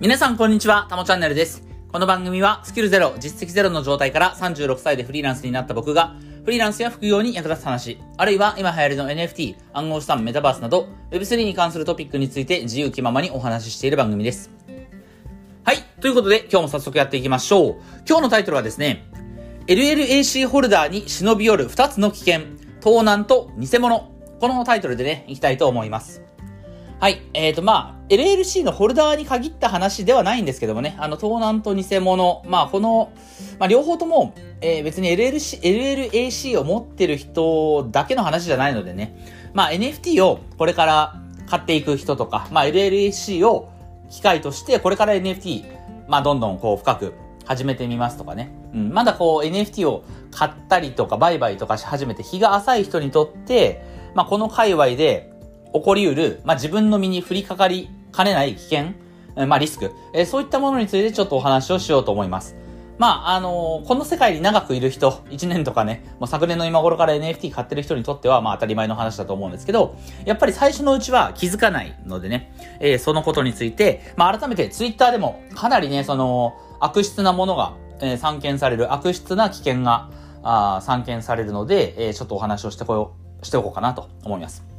皆さんこんにちは、たもチャンネルです。この番組はスキルゼロ、実績ゼロの状態から36歳でフリーランスになった僕が、フリーランスや副業に役立つ話、あるいは今流行りの NFT、暗号資産、メタバースなど、Web3 に関するトピックについて自由気ままにお話ししている番組です。はい。ということで、今日も早速やっていきましょう。今日のタイトルはですね、LLAC ホルダーに忍び寄る2つの危険、盗難と偽物。このタイトルでね、いきたいと思います。はい。えっ、ー、と、まあ、LLC のホルダーに限った話ではないんですけどもね、あの、盗難と偽物、まあ、この、まあ、両方とも、えー、別に LLC、LLAC を持ってる人だけの話じゃないのでね、まあ、NFT をこれから買っていく人とか、まあ、LLAC を機会として、これから NFT、まあ、どんどんこう、深く始めてみますとかね。うん、まだこう、NFT を買ったりとか、売買とかし始めて、日が浅い人にとって、まあ、この界隈で、起こりうる、まあ、自分の身に降りかかりかねない危険、まあ、リスク、えー、そういったものについてちょっとお話をしようと思います。まあ、あのー、この世界に長くいる人、1年とかね、もう昨年の今頃から NFT 買ってる人にとっては、まあ当たり前の話だと思うんですけど、やっぱり最初のうちは気づかないのでね、えー、そのことについて、まあ改めて Twitter でもかなりね、その、悪質なものが、えー、散見される、悪質な危険が、あ散見されるので、えー、ちょっとお話をしてこよう、しておこうかなと思います。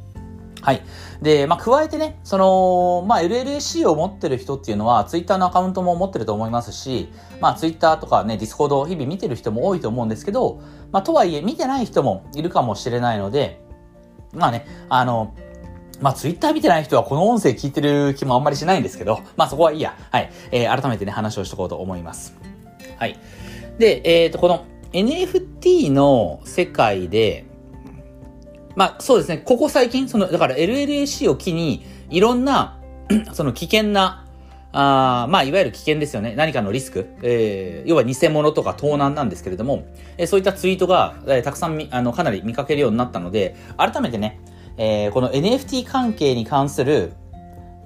はい。で、まあ、加えてね、その、まあ、LLAC を持ってる人っていうのは、ツイッターのアカウントも持ってると思いますし、まあ、ツイッターとかね、 Discord を日々見てる人も多いと思うんですけど、まあ、とはいえ、見てない人もいるかもしれないので、まあね、あの、まあ、ツイッター見てない人はこの音声聞いてる気もあんまりしないんですけど、まあ、そこはいいや。はい。えー、改めてね、話をしとこうと思います。はい。で、えっ、ー、と、この NFT の世界で、まあそうですね、ここ最近、その、だから LLAC を機に、いろんな、その危険な、あまあいわゆる危険ですよね。何かのリスク。えー、要は偽物とか盗難なんですけれども、えー、そういったツイートが、えー、たくさんみ、あの、かなり見かけるようになったので、改めてね、えー、この NFT 関係に関する、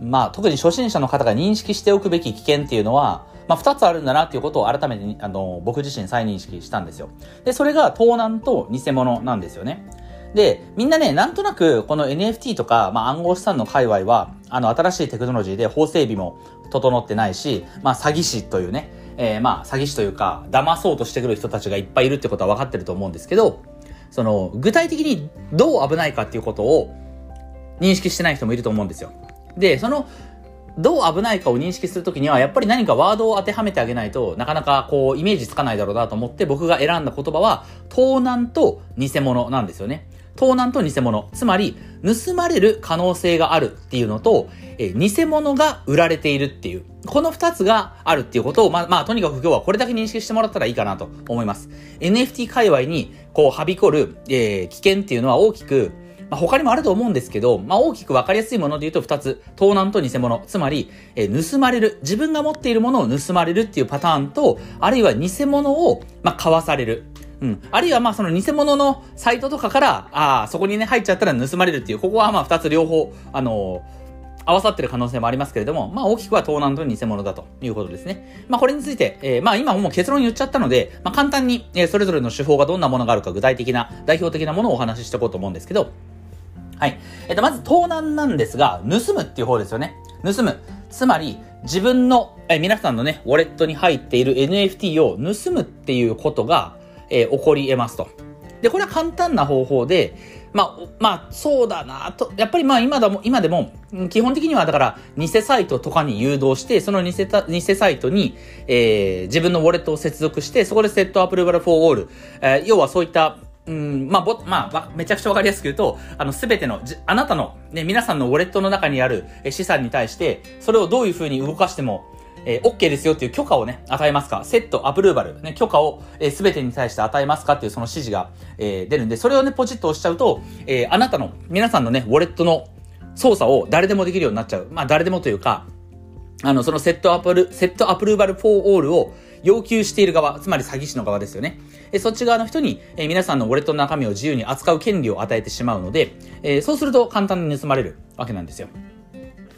まあ特に初心者の方が認識しておくべき危険っていうのは、まあ、二つあるんだなっていうことを改めて、あの、僕自身再認識したんですよ。で、それが盗難と偽物なんですよね。で、みんなね、なんとなく、この NFT とか、まあ、暗号資産の界隈は、あの、新しいテクノロジーで法整備も整ってないし、まあ、詐欺師というね、えー、まあ、詐欺師というか、騙そうとしてくる人たちがいっぱいいるってことは分かってると思うんですけど、その、具体的にどう危ないかっていうことを認識してない人もいると思うんですよ。で、その、どう危ないかを認識するときには、やっぱり何かワードを当てはめてあげないとなかなかこう、イメージつかないだろうなと思って、僕が選んだ言葉は、盗難と偽物なんですよね。盗難と偽物。つまり、盗まれる可能性があるっていうのと、え偽物が売られているっていう。この二つがあるっていうことを、まあ、まあ、とにかく今日はこれだけ認識してもらったらいいかなと思います。NFT 界隈に、こう、はびこる、えー、危険っていうのは大きく、まあ、他にもあると思うんですけど、まあ、大きく分かりやすいもので言うと二つ。盗難と偽物。つまり、えー、盗まれる。自分が持っているものを盗まれるっていうパターンと、あるいは偽物を、まあ、買わされる。うん。あるいはまあその偽物のサイトとかから、ああ、そこにね入っちゃったら盗まれるっていう、ここはまあ二つ両方、あのー、合わさってる可能性もありますけれども、まあ大きくは盗難と偽物だということですね。まあこれについて、えー、まあ今もう結論言っちゃったので、まあ簡単に、えー、それぞれの手法がどんなものがあるか具体的な、代表的なものをお話ししていこうと思うんですけど、はい。えっと、まず盗難なんですが、盗むっていう方ですよね。盗む。つまり、自分の、え皆さんのね、ウォレットに入っている NFT を盗むっていうことが、えー、起こり得ますと。で、これは簡単な方法で、まあ、まあ、そうだなと、やっぱりまあ今だも、今でも、基本的にはだから、偽サイトとかに誘導して、その偽た偽サイトに、えー、自分のウォレットを接続して、そこでセットアップローバルフォーオール、えー、要はそういった、うん、まあ、ぼ、まあ、めちゃくちゃわかりやすく言うと、あの、すべての、あなたの、ね、皆さんのウォレットの中にある資産に対して、それをどういうふうに動かしても、えー、OK ですよっていう許可をね、与えますか？セット、アプローバル、ね、許可を、えー、全てに対して与えますかっていうその指示が、えー、出るんで、それをね、ポチッと押しちゃうと、えー、あなたの、皆さんのね、ウォレットの操作を誰でもできるようになっちゃう。まあ、誰でもというか、あの、そのセットアプル、セットアプローバルフォーオールを要求している側、つまり詐欺師の側ですよね。えそっち側の人に、え皆さんのウォレットの中身を自由に扱う権利を与えてしまうので、えそうすると簡単に盗まれるわけなんですよ。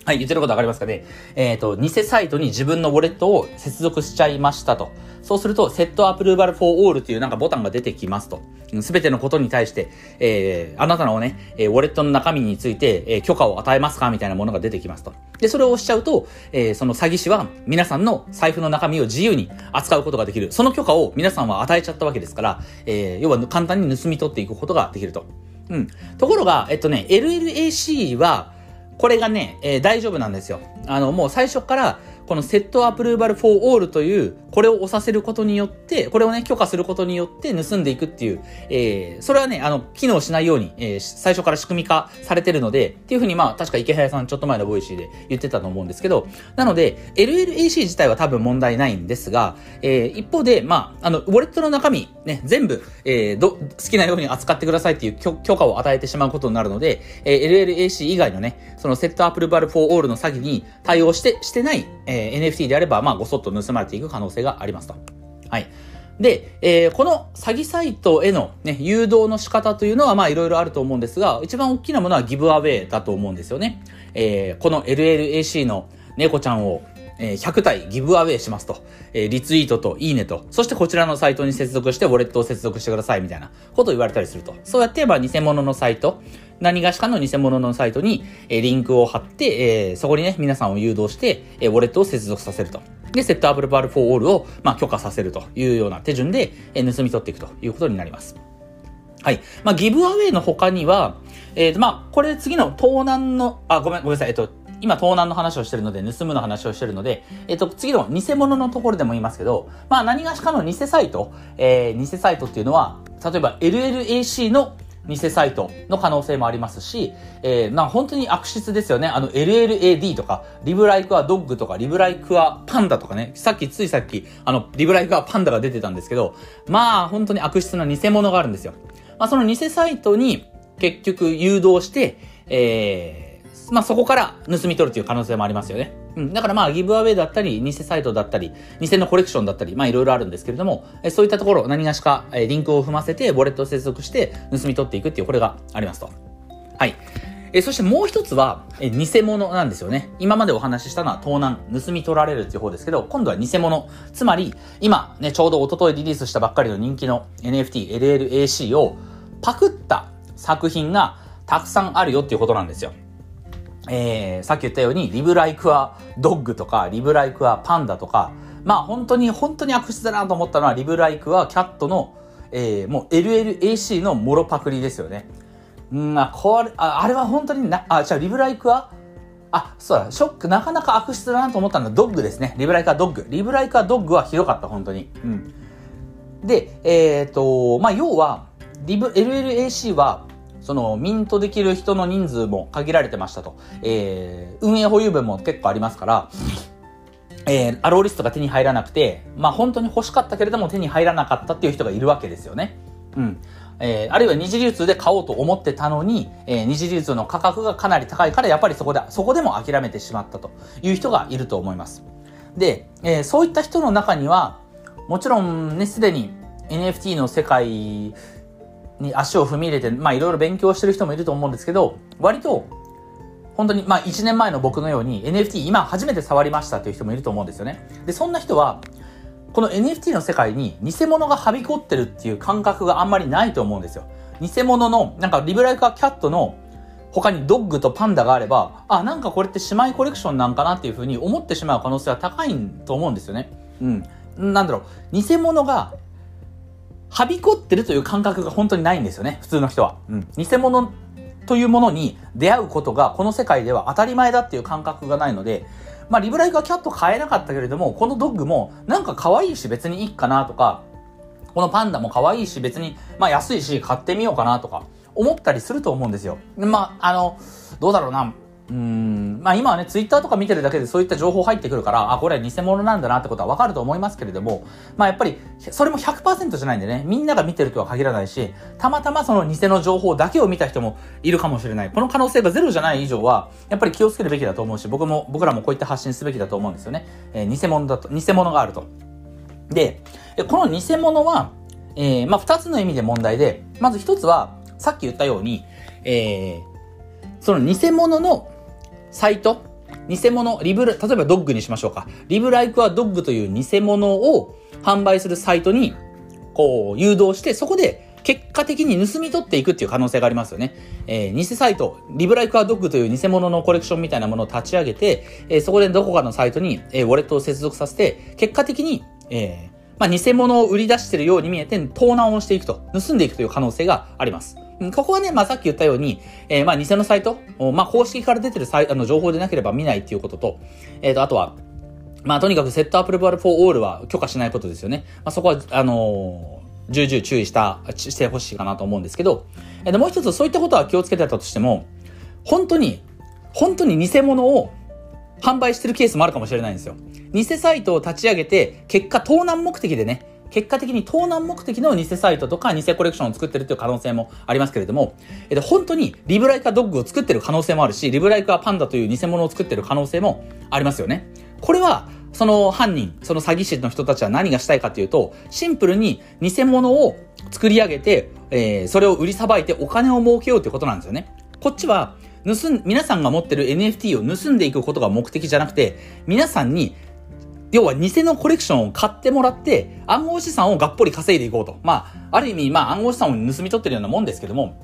はい、言ってることわかりますかね？えっ、ー、と、偽サイトに自分のウォレットを接続しちゃいましたと。そうすると、セットアプローバルフォーオールというなんかボタンが出てきますと。すべてのことに対して、えー、あなたのね、えー、ウォレットの中身について、えー、許可を与えますかみたいなものが出てきますと。で、それを押しちゃうと、えー、その詐欺師は皆さんの財布の中身を自由に扱うことができる。その許可を皆さんは与えちゃったわけですから、えー、要は簡単に盗み取っていくことができると。うん。ところが、えっとね、LLAC は、これがね、えー、大丈夫なんですよ。あの、もう最初から、この set approval for all という、これを押させることによって、これをね、許可することによって盗んでいくっていう、えー、それはね、あの、機能しないように、えー、最初から仕組み化されてるので、っていうふうにまあ、確かイケハヤさんちょっと前の Voicy で言ってたと思うんですけど、なので、LLAC 自体は多分問題ないんですが、えー、一方で、まあ、あの、ウォレットの中身、ね、全部、えー、ど、好きなように扱ってくださいっていう許可を与えてしまうことになるので、えー、LLAC 以外のね、そのセットアプローバルフォーオールの詐欺に対応して、してない、えー、え NFT であれば、まあ、ごそっと盗まれていく可能性がありますと。はい。で、えー、この詐欺サイトへの、ね、誘導の仕方というのは、まあ、いろいろあると思うんですが、一番大きなものはギブアウェイだと思うんですよね。えー、この LLAC の猫ちゃんを、えー、100体ギブアウェイしますと、えー、リツイートといいねと、そしてこちらのサイトに接続してウォレットを接続してくださいみたいなことを言われたりすると。そうやって、まあ、偽物のサイト、何がしかの偽物のサイトに、えリンクを貼って、えそこにね、皆さんを誘導して、えウォレットを接続させると。で、 set approval for all を、まあ、許可させるというような手順で、え盗み取っていくということになります。はい。まあ、 giveaway の他には、えっ、ー、と、まあ、これ次の盗難の、あ、ごめん、ごめんなさい。えっ、と、今盗難の話をしてるので、盗むの話をしてるので、えっ、と、次の偽物のところでも言いますけど、まあ、何がしかの偽サイト、えー、偽サイトっていうのは、例えば LLAC の偽サイトの可能性もありますし、えー、な本当に悪質ですよね。あの LLAD とか、リブライクはドッグとか、リブライクはパンダとかね、さっき、ついさっき、あの、リブライクはパンダが出てたんですけど、まあ、本当に悪質な偽物があるんですよ。まあ、その偽サイトに結局誘導して、えー、まあそこから盗み取るという可能性もありますよね。うん。だからまあギブアウェイだったり、偽サイトだったり、偽のコレクションだったり、まあいろいろあるんですけれども、えそういったところ何がしか、えリンクを踏ませて、ウォレットを接続して盗み取っていくっていう、これがありますと。はい。えそしてもう一つは、え偽物なんですよね。今までお話ししたのは盗難、盗み取られるっていう方ですけど、今度は偽物。つまり、今ね、ちょうど一昨日リリースしたばっかりの人気の NFT、LLAC をパクった作品がたくさんあるよっていうことなんですよ。えー、さっき言ったように、リブライクはドッグとか、リブライクはパンダとか、まあ本当に、本当に悪質だなと思ったのは、リブライクはキャットの、えー、もう LLAC のモロパクリですよね。うん、あ、これ、ああれは本当にな、あ、じゃあリブライクは、あ、そうだ、ショック、なかなか悪質だなと思ったのはドッグですね。リブライクはドッグ。リブライクはドッグはひどかった、本当に。うん。で、えっ、ー、と、まあ要は、リブ、LLAC は、そのミントできる人の人数も限られてましたと。えー、運営保有分も結構ありますから、えー、アローリストが手に入らなくて、まあ本当に欲しかったけれども手に入らなかったっていう人がいるわけですよね。うん。えー、あるいは二次流通で買おうと思ってたのに、えー、二次流通の価格がかなり高いから、やっぱりそこで、そこでも諦めてしまったという人がいると思います。で、えー、そういった人の中には、もちろんね、すでに NFT の世界に足を踏み入れて、まあいろいろ勉強してる人もいると思うんですけど、割と、本当に、まあ1年前の僕のように NFT 今初めて触りましたっていう人もいると思うんですよね。で、そんな人は、この NFT の世界に偽物がはびこってるっていう感覚があんまりないと思うんですよ。偽物の、なんかリブライカーキャットの他にドッグとパンダがあれば、あ、なんかこれって姉妹コレクションなんかなっていうふうに思ってしまう可能性は高いと思うんですよね。うん。なんだろう。偽物がはびこってるという感覚が本当にないんですよね、普通の人は。うん。偽物というものに出会うことがこの世界では当たり前だっていう感覚がないので、まあ、リブライクはキャット買えなかったけれども、このドッグもなんか可愛いし別にいいかなとか、このパンダも可愛いし別に、まあ安いし買ってみようかなとか思ったりすると思うんですよ。まあ、あの、どうだろうな。うん、まあ今はね、ツイッターとか見てるだけでそういった情報入ってくるから、あ、これは偽物なんだなってことはわかると思いますけれども、まあやっぱり、それも100%じゃないんでね、みんなが見てるとは限らないし、たまたまその偽の情報だけを見た人もいるかもしれない。この可能性がゼロじゃない以上は、やっぱり気をつけるべきだと思うし、僕も、僕らもこういった発信すべきだと思うんですよね。えー、偽物だと、偽物があると。で、この偽物は、えー、まあ二つの意味で問題で、まず一つは、さっき言ったように、えー、その偽物のサイト？偽物、リブ例えばドッグにしましょうか。リブライクはドッグという偽物を販売するサイトに、こう、誘導して、そこで結果的に盗み取っていくっていう可能性がありますよね。えー、偽サイト、リブライクアドッグという偽物のコレクションみたいなものを立ち上げて、えー、そこでどこかのサイトに、えー、ウォレットを接続させて、結果的に、え、まあ、偽物を売り出しているように見えて、盗難をしていくと、盗んでいくという可能性があります。ここはね、まあ、さっき言ったように、えー、まあ、偽のサイト、まあ、公式から出てるサイあの情報でなければ見ないっていうことと、えっ、ー、と、あとは、まあ、とにかくセットアップルバルフォーオールは許可しないことですよね。まあ、そこは、あのー、重々注意した、してほしいかなと思うんですけど、えで、もう一つそういったことは気をつけてたとしても、本当に、本当に偽物を販売してるケースもあるかもしれないんですよ。偽サイトを立ち上げて、結果盗難目的でね、結果的に盗難目的の偽サイトとか偽コレクションを作ってるという可能性もありますけれども、えっと、本当にリブライカドッグを作ってる可能性もあるし、リブライカパンダという偽物を作ってる可能性もありますよね。これは、その犯人、その詐欺師の人たちは何がしたいかというと、シンプルに偽物を作り上げて、えー、それを売りさばいてお金を儲けようということなんですよね。こっちは、盗ん、皆さんが持ってる NFT を盗んでいくことが目的じゃなくて、皆さんに要は偽のコレクションを買ってもらって、暗号資産をがっぽり稼いでいこうと。まあ、ある意味、まあ暗号資産を盗み取ってるようなもんですけども、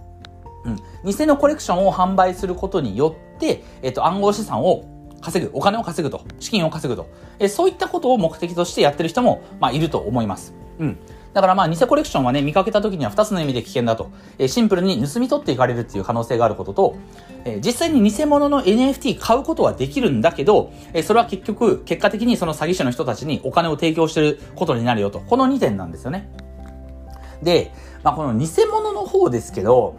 うん。偽のコレクションを販売することによって、えっと、暗号資産を稼ぐ、お金を稼ぐと、資金を稼ぐと。えそういったことを目的としてやってる人も、まあ、いると思います。うん。だからまあ、偽コレクションはね、見かけた時には2つの意味で危険だと。えシンプルに盗み取っていかれるっていう可能性があることと、え実際に偽物の NFT 買うことはできるんだけど、えそれは結局、結果的にその詐欺師の人たちにお金を提供してることになるよと。この2点なんですよね。で、まあ、この偽物の方ですけど、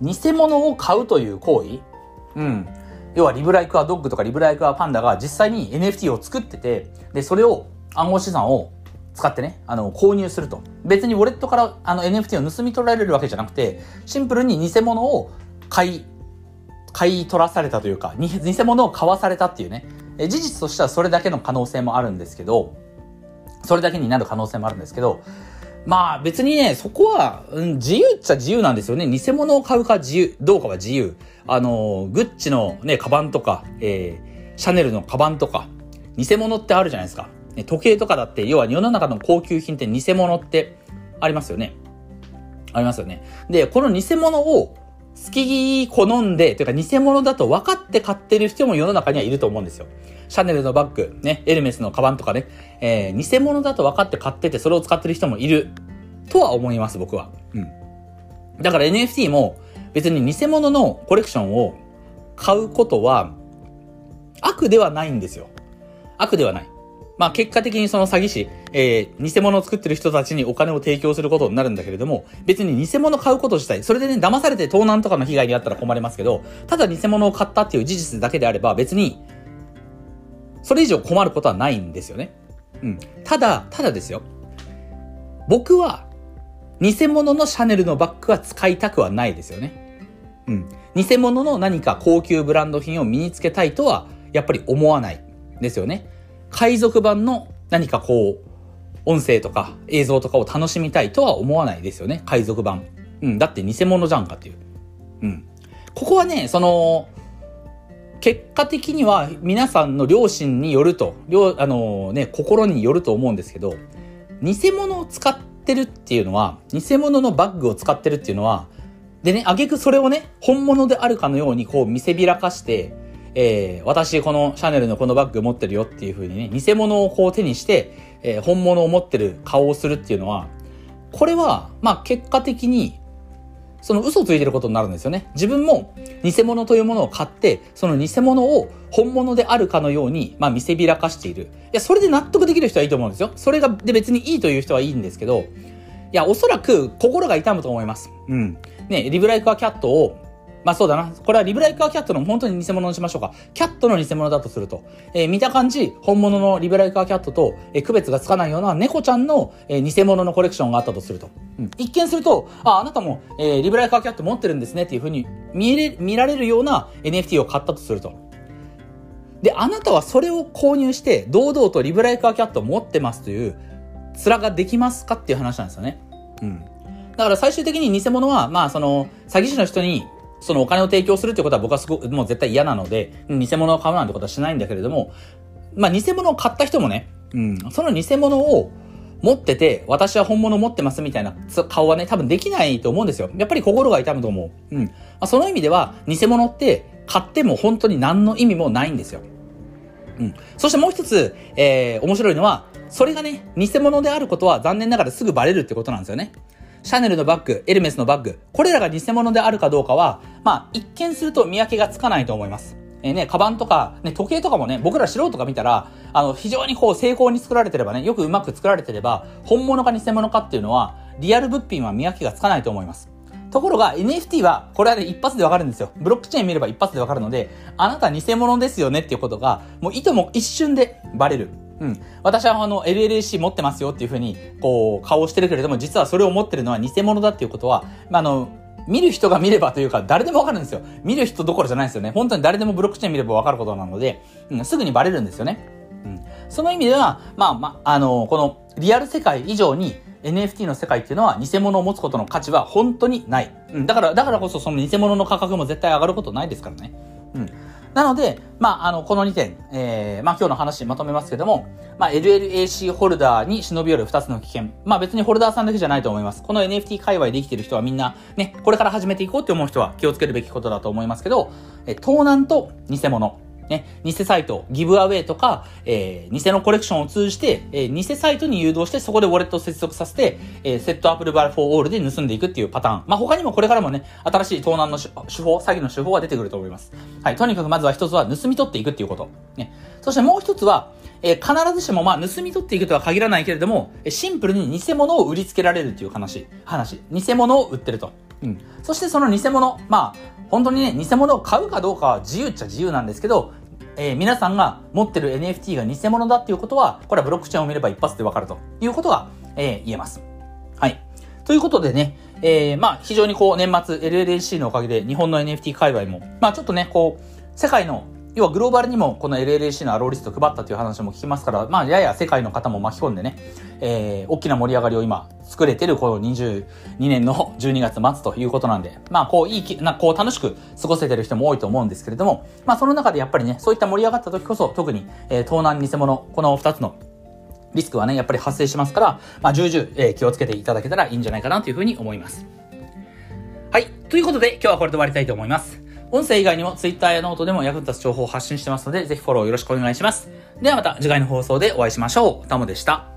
偽物を買うという行為うん。要はリブライクアドッグとかリブライクアパンダが実際に NFT を作ってて、で、それを暗号資産を使ってね、あの、購入すると。別にウォレットからあの NFT を盗み取られるわけじゃなくて、シンプルに偽物を買い、買い取らされたというか、偽物を買わされたっていうね。事実としてはそれだけの可能性もあるんですけど、それだけになる可能性もあるんですけど、まあ別にね、そこは、うん、自由っちゃ自由なんですよね。偽物を買うか自由、どうかは自由。あの、グッチのね、カバンとか、えー、シャネルのカバンとか、偽物ってあるじゃないですか。時計とかだって、要は世の中の高級品って偽物ってありますよね。ありますよね。で、この偽物を好き好んで、というか偽物だと分かって買ってる人も世の中にはいると思うんですよ。シャネルのバッグ、ね、エルメスのカバンとかね、えー、偽物だと分かって買っててそれを使ってる人もいるとは思います、僕は。うん。だから NFT も別に偽物のコレクションを買うことは悪ではないんですよ。悪ではない。まあ結果的にその詐欺師、えー、偽物を作ってる人たちにお金を提供することになるんだけれども、別に偽物買うこと自体、それでね、騙されて盗難とかの被害に遭ったら困りますけど、ただ偽物を買ったっていう事実だけであれば、別に、それ以上困ることはないんですよね。うん。ただ、ただですよ。僕は、偽物のシャネルのバッグは使いたくはないですよね。うん。偽物の何か高級ブランド品を身につけたいとは、やっぱり思わないですよね。海賊版の何かこう、音声とか映像とかを楽しみたいとは思わないですよね。海賊版。うん。だって偽物じゃんかっていう。うん。ここはね、その、結果的には皆さんの良心によると、両、あのね、心によると思うんですけど、偽物を使ってるっていうのは、偽物のバッグを使ってるっていうのは、でね、あげくそれをね、本物であるかのようにこう見せびらかして、えー、私このシャネルのこのバッグ持ってるよっていう風にね、偽物をこう手にして、えー、本物を持ってる顔をするっていうのは、これは、まあ結果的に、その嘘をついてることになるんですよね。自分も偽物というものを買って、その偽物を本物であるかのように、まあ見せびらかしている。いや、それで納得できる人はいいと思うんですよ。それが、で別にいいという人はいいんですけど、いや、おそらく心が痛むと思います。うん。ね、リブライクアキャットをまあそうだな。これはリブライカーキャットの本当に偽物にしましょうか。キャットの偽物だとすると、えー、見た感じ、本物のリブライカーキャットと、えー、区別がつかないような猫ちゃんの、えー、偽物のコレクションがあったとすると。うん、一見すると、あ、あなたも、えー、リブライカーキャット持ってるんですねっていうふうに見れ、見られるような NFT を買ったとすると。で、あなたはそれを購入して、堂々とリブライカーキャットを持ってますという、面ができますかっていう話なんですよね。うん。だから最終的に偽物は、まあその、詐欺師の人にそのお金を提供するってことは僕はすごく、もう絶対嫌なので、偽物を買うなんてことはしないんだけれども、まあ、偽物を買った人もね、うん、その偽物を持ってて、私は本物を持ってますみたいな顔はね、多分できないと思うんですよ。やっぱり心が痛むと思う。うん。まあ、その意味では、偽物って買っても本当に何の意味もないんですよ。うん。そしてもう一つ、えー、面白いのは、それがね、偽物であることは残念ながらすぐバレるってことなんですよね。シャネルのバッグ、エルメスのバッグ、これらが偽物であるかどうかは、まあ、一見すると見分けがつかないと思います。えー、ね、カバンとか、ね、時計とかもね、僕ら素人が見たら、あの、非常にこう、精巧に作られてればね、よくうまく作られてれば、本物か偽物かっていうのは、リアル物品は見分けがつかないと思います。ところが NFT は、これはね、一発でわかるんですよ。ブロックチェーン見れば一発でわかるので、あなた偽物ですよねっていうことが、もういとも一瞬でバレる。うん。私はあの、LLC 持ってますよっていうふうに、こう、顔をしてるけれども、実はそれを持ってるのは偽物だっていうことは、まあ、あの、見る人が見ればというか、誰でもわかるんですよ。見る人どころじゃないですよね。本当に誰でもブロックチェーン見ればわかることなので、うん、すぐにバレるんですよね。うん。その意味では、まあ、まあ、あの、このリアル世界以上に、NFT の世界っていうのは偽物を持つことの価値は本当にない。うん、だから、だからこそその偽物の価格も絶対上がることないですからね。うん。なので、まあ、あの、この2点、えー、まあ今日の話まとめますけども、まあ LLAC ホルダーに忍び寄る2つの危険。まあ別にホルダーさんだけじゃないと思います。この NFT 界隈で生きてる人はみんな、ね、これから始めていこうって思う人は気をつけるべきことだと思いますけど、え盗難と偽物。ね、偽サイト、 giveaway とか、えー、偽のコレクションを通じて、えー、偽サイトに誘導して、そこでウォレットを接続させて、えー、 set approval for all で盗んでいくっていうパターン。まあ、他にもこれからもね、新しい盗難の手法、詐欺の手法が出てくると思います。はい。とにかくまずは一つは盗み取っていくっていうこと。ね。そしてもう一つは、えー、必ずしもまあ盗み取っていくとは限らないけれども、シンプルに偽物を売りつけられるっていう話。話。偽物を売ってると。うん。そしてその偽物、まあ、本当にね、偽物を買うかどうかは自由っちゃ自由なんですけど、えー、皆さんが持ってる NFT が偽物だっていうことは、これはブロックチェーンを見れば一発でわかるということが、えー、言えます。はい。ということでね、えー、まあ、非常にこう、年末 LLAC のおかげで日本の NFT 界隈も、まあ、ちょっとね、こう、世界の要はグローバルにもこの LLAC のアローリスト配ったという話も聞きますから、まあ、やや世界の方も巻き込んでね、えー、大きな盛り上がりを今作れてるこの22年の 12月末ということなんで、まあ、こう、いいな、こう、楽しく過ごせてる人も多いと思うんですけれども、まあ、その中でやっぱりね、そういった盛り上がった時こそ、特に、えー、盗難偽物、この2つのリスクはね、やっぱり発生しますから、まあ、重々、えー、気をつけていただけたらいいんじゃないかなというふうに思います。はい。ということで、今日はこれで終わりたいと思います。音声以外にも Twitter やノートでも役立つ情報を発信してますので、ぜひフォローよろしくお願いします。ではまた次回の放送でお会いしましょう。タモでした。